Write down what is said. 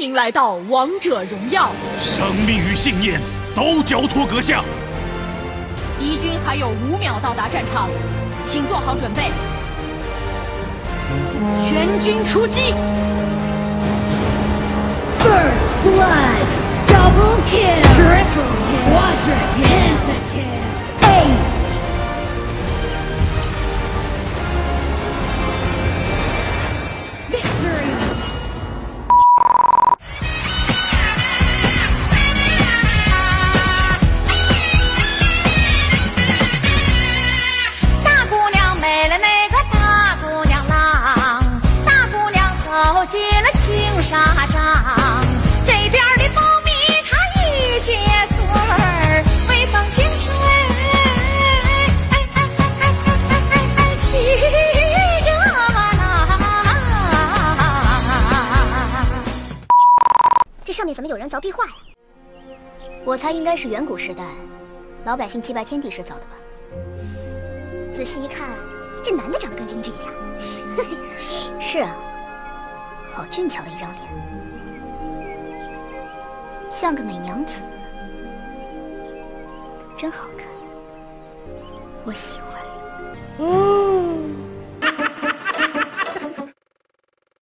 迎来到王者荣耀，生命与信念都交托阁下。敌军还有五秒到达战场，请做好准备，全军出击走进了青纱帐，这边的苞米它一结穗儿，微风轻吹，哎哎哎哎哎哎哎哎，起热浪！这上面怎么有人凿壁画呀？我猜应该是远古时代老百姓祭拜天地时凿的吧。仔细一看，这男的长得更精致一点。是啊。好俊俏的一张脸，像个美娘子，真好看，我喜欢。